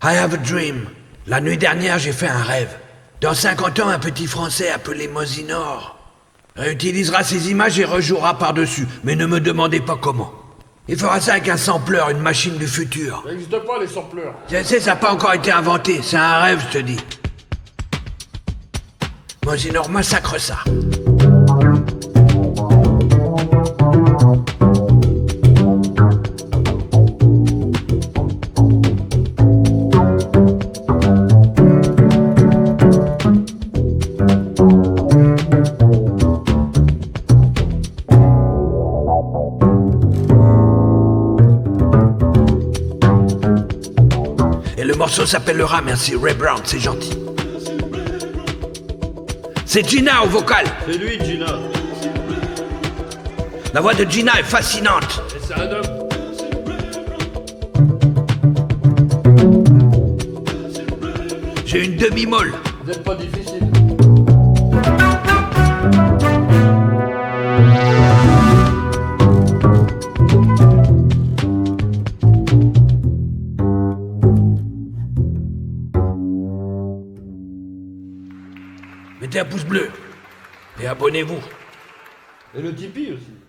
I have a dream. La nuit dernière, j'ai fait un rêve. Dans 50 ans, un petit Français appelé Mosinor réutilisera ces images et rejouera par-dessus. Mais ne me demandez pas comment. Il fera ça avec un sampleur, une machine du futur. Ça n'existe pas, les sampleurs. Je sais, ça n'a pas encore été inventé. C'est un rêve, je te dis. Mosinor massacre ça. Morceau s'appellera Merci Ray Brown, c'est gentil. C'est Gina au vocal. C'est lui, Gina. La voix de Gina est fascinante. Et. J'ai une demi-molle. Vous n'êtes pas difficile. Mettez un pouce bleu. Et abonnez-vous. Et le Tipeee aussi.